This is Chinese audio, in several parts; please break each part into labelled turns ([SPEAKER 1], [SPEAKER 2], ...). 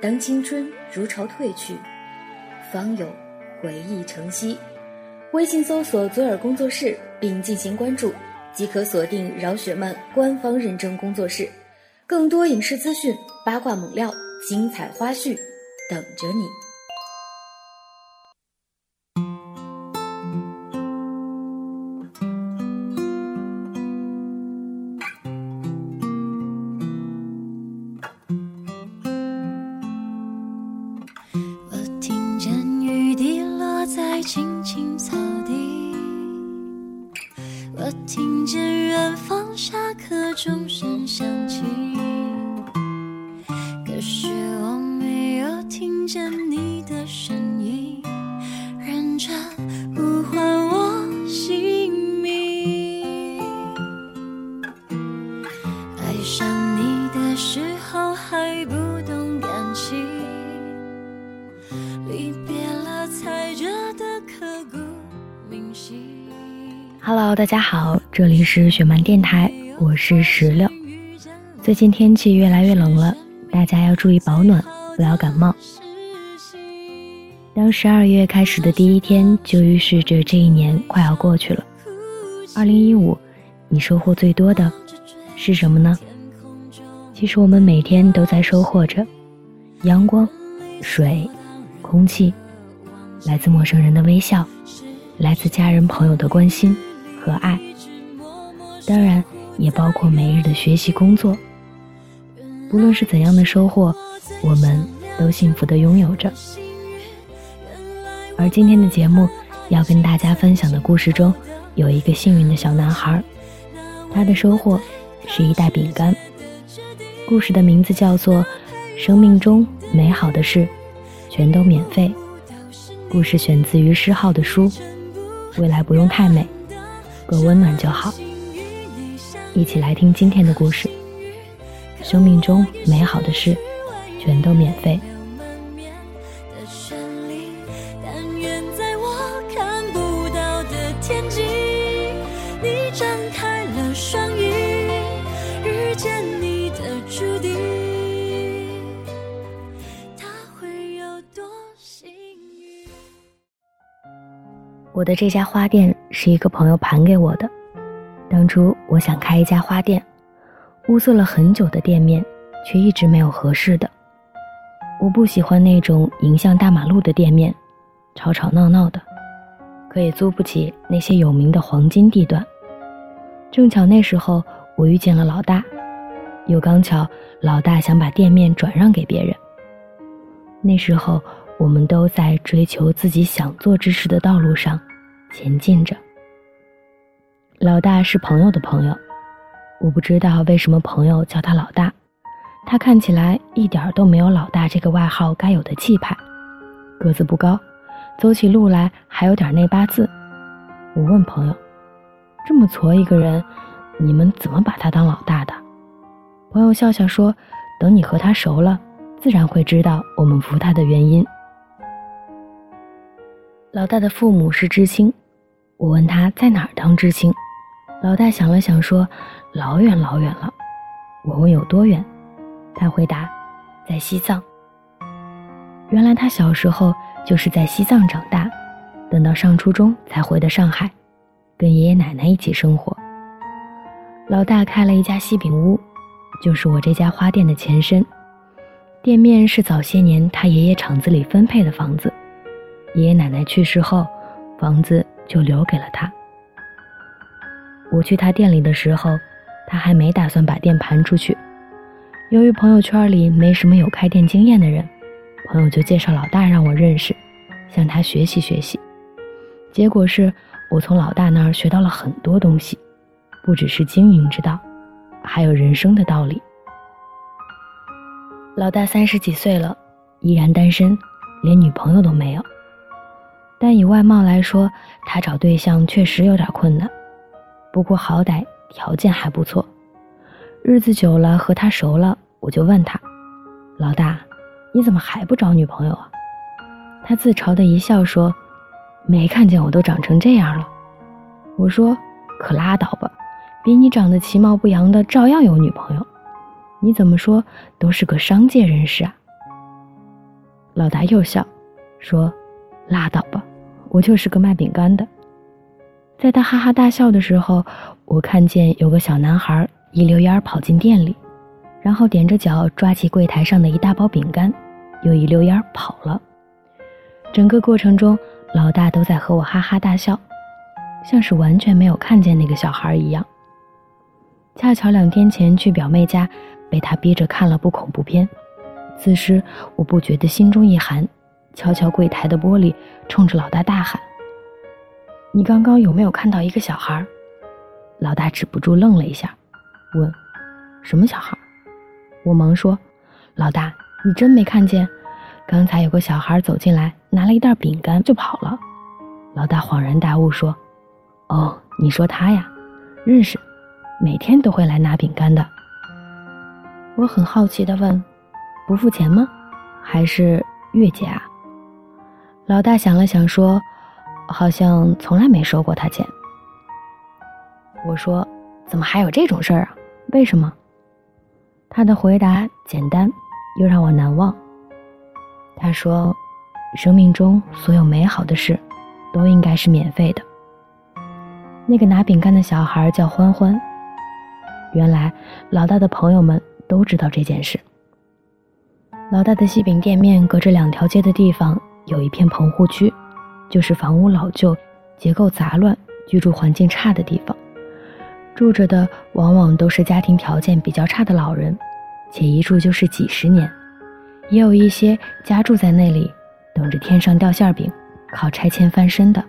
[SPEAKER 1] 当青春如潮退去，方有回忆成昔。微信搜索“左耳工作室”并进行关注，即可锁定饶雪漫官方认证工作室，更多影视资讯、八卦猛料、精彩花絮等着你。
[SPEAKER 2] 轻轻在 Hello，大家好，这里是雪漫电台，我是石榴。最近天气越来越冷了，大家要注意保暖，不要感冒。当十二月开始的第一天，就预示着这一年快要过去了。二零一五，你收获最多的是什么呢？其实我们每天都在收获着阳光、水、空气，来自陌生人的微笑，来自家人朋友的关心。和爱，当然也包括每日的学习工作。不论是怎样的收获，我们都幸福的拥有着。而今天的节目要跟大家分享的故事中，有一个幸运的小男孩，他的收获是一袋饼干。故事的名字叫做《生命中美好的事全都免费》。故事选自于诗浩的书《未来不用太美》。够温暖就好，一起来听今天的故事。生命中美好的事，全都免费。我的这家花店是一个朋友盘给我的。当初我想开一家花店，物色了很久的店面，却一直没有合适的。我不喜欢那种迎向大马路的店面，吵吵闹闹的，可也租不起那些有名的黄金地段。正巧那时候我遇见了老大，又刚巧老大想把店面转让给别人。那时候我们都在追求自己想做之事的道路上。前进着。老大是朋友的朋友，我不知道为什么朋友叫他老大，他看起来一点都没有老大这个外号该有的气派，个子不高，走起路来还有点内八字。我问朋友：“这么矬一个人，你们怎么把他当老大的？”朋友笑笑说：“等你和他熟了，自然会知道我们服他的原因。”老大的父母是知青。我问他在哪儿当知青，老大想了想说：“老远老远了。”我问有多远，他回答：“在西藏。”原来他小时候就是在西藏长大，等到上初中才回的上海，跟爷爷奶奶一起生活。老大开了一家西饼屋，就是我这家花店的前身。店面是早些年他爷爷厂子里分配的房子，爷爷奶奶去世后，房子。就留给了他。我去他店里的时候，他还没打算把店盘出去。由于朋友圈里没什么有开店经验的人，朋友就介绍老大让我认识，向他学习学习。结果是我从老大那儿学到了很多东西，不只是经营之道，还有人生的道理。老大三十几岁了，依然单身，连女朋友都没有。但以外貌来说，他找对象确实有点困难。不过好歹条件还不错。日子久了，和他熟了，我就问他：“老大，你怎么还不找女朋友啊？”他自嘲的一笑说：“没看见我都长成这样了。”我说：“可拉倒吧，比你长得其貌不扬的照样有女朋友。你怎么说都是个商界人士啊。”老大又笑，说：“拉倒吧，我就是个卖饼干的。”在他哈哈大笑的时候，我看见有个小男孩一溜烟跑进店里，然后踮着脚抓起柜台上的一大包饼干，又一溜烟跑了。整个过程中，老大都在和我哈哈大笑，像是完全没有看见那个小孩一样。恰巧两天前去表妹家，被他逼着看了部恐怖片。此时，我不觉得心中一寒，敲敲柜台的玻璃，冲着老大大喊：“你刚刚有没有看到一个小孩？”老大止不住愣了一下，问：“什么小孩？”我忙说：“老大，你真没看见？刚才有个小孩走进来，拿了一袋饼干就跑了。”老大恍然大悟说：“哦，你说他呀，认识，每天都会来拿饼干的。”我很好奇地问。不付钱吗？还是月结啊？老大想了想说：“好像从来没收过他钱。”我说：“怎么还有这种事儿啊？为什么？”他的回答简单，又让我难忘。他说：“生命中所有美好的事，都应该是免费的。”那个拿饼干的小孩叫欢欢。原来老大的朋友们都知道这件事。老大的西饼店面隔着两条街的地方有一片棚户区，就是房屋老旧、结构杂乱、居住环境差的地方。住着的往往都是家庭条件比较差的老人，且一住就是几十年。也有一些家住在那里，等着天上掉馅饼，靠拆迁翻身的。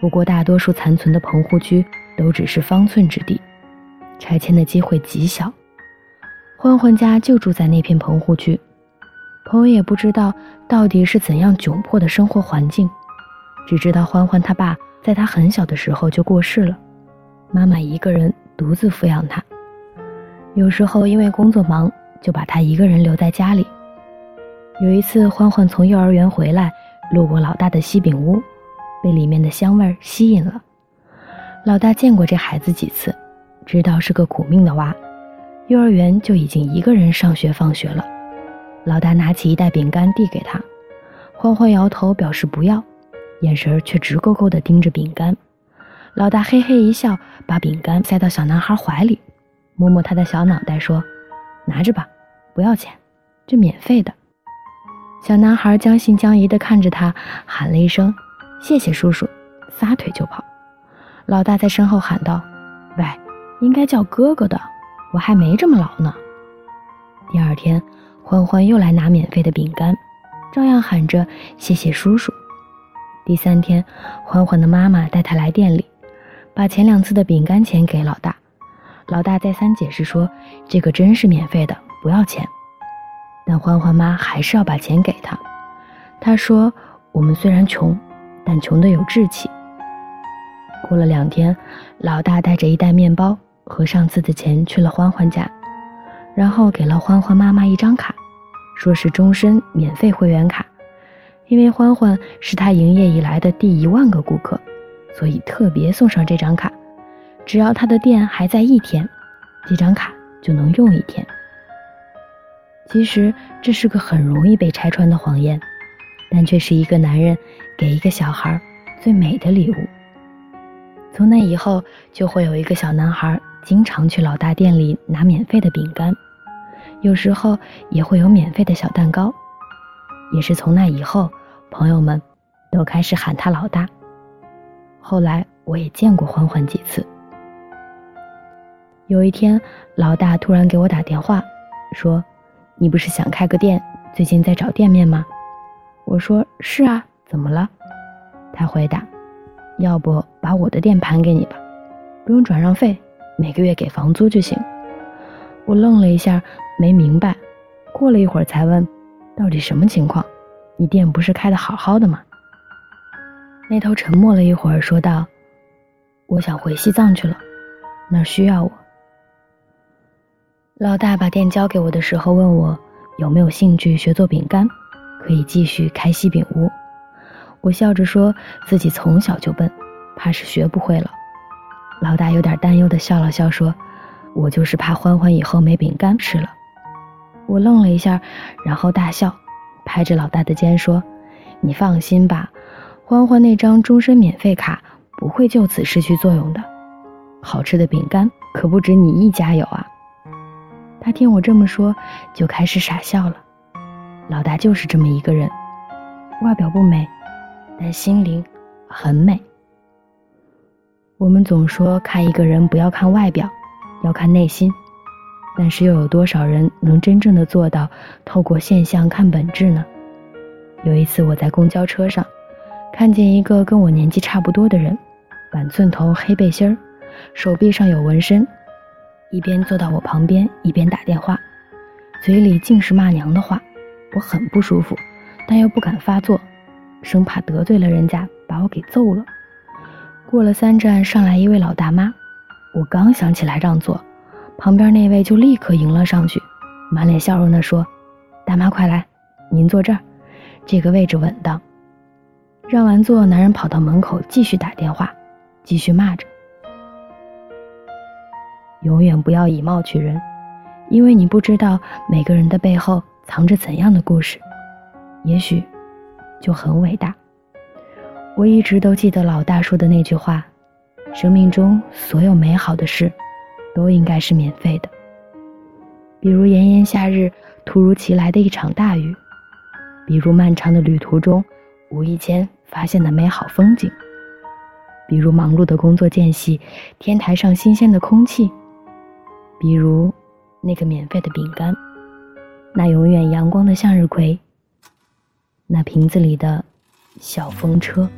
[SPEAKER 2] 不过大多数残存的棚户区都只是方寸之地，拆迁的机会极小。欢欢家就住在那片棚户区。朋友也不知道到底是怎样窘迫的生活环境，只知道欢欢他爸在他很小的时候就过世了，妈妈一个人独自抚养他，有时候因为工作忙就把他一个人留在家里。有一次欢欢从幼儿园回来，路过老大的西饼屋，被里面的香味吸引了。老大见过这孩子几次，知道是个苦命的娃，幼儿园就已经一个人上学放学了。老大拿起一袋饼干递给他，欢欢摇头表示不要，眼神却直勾勾地盯着饼干。老大嘿嘿一笑，把饼干塞到小男孩怀里，摸摸他的小脑袋说：“拿着吧，不要钱，这免费的。”小男孩将信将疑地看着他，喊了一声：“谢谢叔叔！”撒腿就跑。老大在身后喊道：“喂，应该叫哥哥的，我还没这么老呢。”第二天。欢欢又来拿免费的饼干，照样喊着“谢谢叔叔”。第三天，欢欢的妈妈带他来店里，把前两次的饼干钱给老大。老大再三解释说：“这个真是免费的，不要钱。”但欢欢妈还是要把钱给他。他说：“我们虽然穷，但穷得有志气。”过了两天，老大带着一袋面包和上次的钱去了欢欢家。然后给了欢欢妈妈一张卡，说是终身免费会员卡，因为欢欢是他营业以来的第一万个顾客，所以特别送上这张卡。只要他的店还在一天，这张卡就能用一天。其实这是个很容易被拆穿的谎言，但却是一个男人给一个小孩最美的礼物。从那以后，就会有一个小男孩经常去老大店里拿免费的饼干。有时候也会有免费的小蛋糕，也是从那以后，朋友们都开始喊他老大。后来我也见过欢欢几次。有一天，老大突然给我打电话，说：“你不是想开个店，最近在找店面吗？”我说：“是啊，怎么了？”他回答：“要不把我的店盘给你吧，不用转让费，每个月给房租就行。”我愣了一下。没明白，过了一会儿才问：“到底什么情况？你店不是开的好好的吗？”那头沉默了一会儿，说道：“我想回西藏去了，那儿需要我。”老大把店交给我的时候，问我有没有兴趣学做饼干，可以继续开西饼屋。我笑着说自己从小就笨，怕是学不会了。老大有点担忧的笑了笑，说：“我就是怕欢欢以后没饼干吃了。”我愣了一下，然后大笑，拍着老大的肩说：“你放心吧，欢欢那张终身免费卡不会就此失去作用的。好吃的饼干可不止你一家有啊。”他听我这么说，就开始傻笑了。老大就是这么一个人，外表不美，但心灵很美。我们总说看一个人不要看外表，要看内心。但是又有多少人能真正的做到透过现象看本质呢？有一次我在公交车上，看见一个跟我年纪差不多的人，板寸头、黑背心儿，手臂上有纹身，一边坐到我旁边，一边打电话，嘴里尽是骂娘的话，我很不舒服，但又不敢发作，生怕得罪了人家，把我给揍了。过了三站，上来一位老大妈，我刚想起来让座。旁边那位就立刻迎了上去，满脸笑容地说：“大妈快来，您坐这儿，这个位置稳当。”让完座，男人跑到门口继续打电话，继续骂着：“永远不要以貌取人，因为你不知道每个人的背后藏着怎样的故事，也许就很伟大。”我一直都记得老大说的那句话：“生命中所有美好的事。”都应该是免费的，比如炎炎夏日突如其来的一场大雨，比如漫长的旅途中无意间发现的美好风景，比如忙碌的工作间隙天台上新鲜的空气，比如那个免费的饼干，那永远阳光的向日葵，那瓶子里的小风车。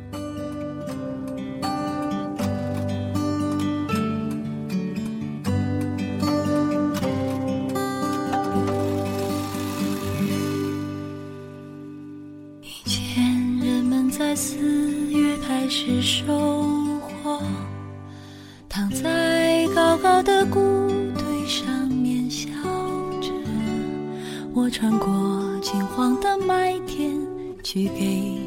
[SPEAKER 3] 是收获，躺在高高的谷堆上面笑着。我穿过金黄的麦田，去给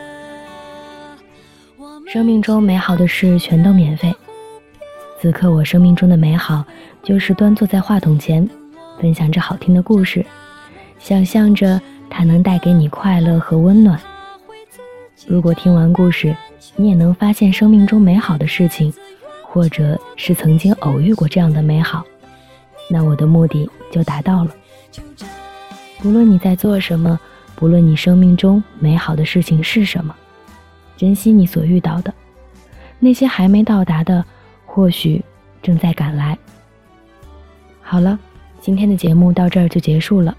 [SPEAKER 2] 生命中美好的事全都免费，此刻我生命中的美好，就是端坐在话筒前，分享着好听的故事，想象着它能带给你快乐和温暖。如果听完故事，你也能发现生命中美好的事情，或者是曾经偶遇过这样的美好，那我的目的就达到了。不论你在做什么，不论你生命中美好的事情是什么，珍惜你所遇到的，那些还没到达的，或许正在赶来。好了，今天的节目到这儿就结束了。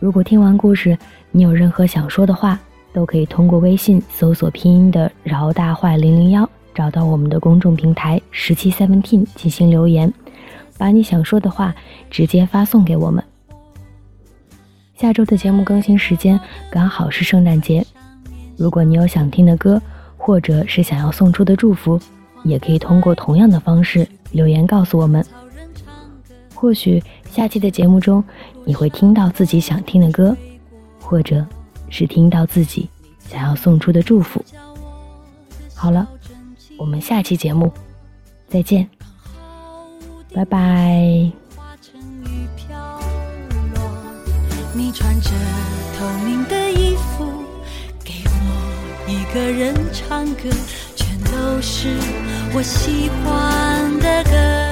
[SPEAKER 2] 如果听完故事，你有任何想说的话，都可以通过微信搜索拼音的“饶大坏零零幺”，找到我们的公众平台“十七 seventeen” 进行留言，把你想说的话直接发送给我们。下周的节目更新时间刚好是圣诞节，如果你有想听的歌，或者是想要送出的祝福，也可以通过同样的方式留言告诉我们。或许下期的节目中，你会听到自己想听的歌，或者。是听到自己想要送出的祝福。好了，我们下期节目再见，拜拜。
[SPEAKER 3] 你穿着透明的衣服，一个人唱歌，全都是我喜欢的歌。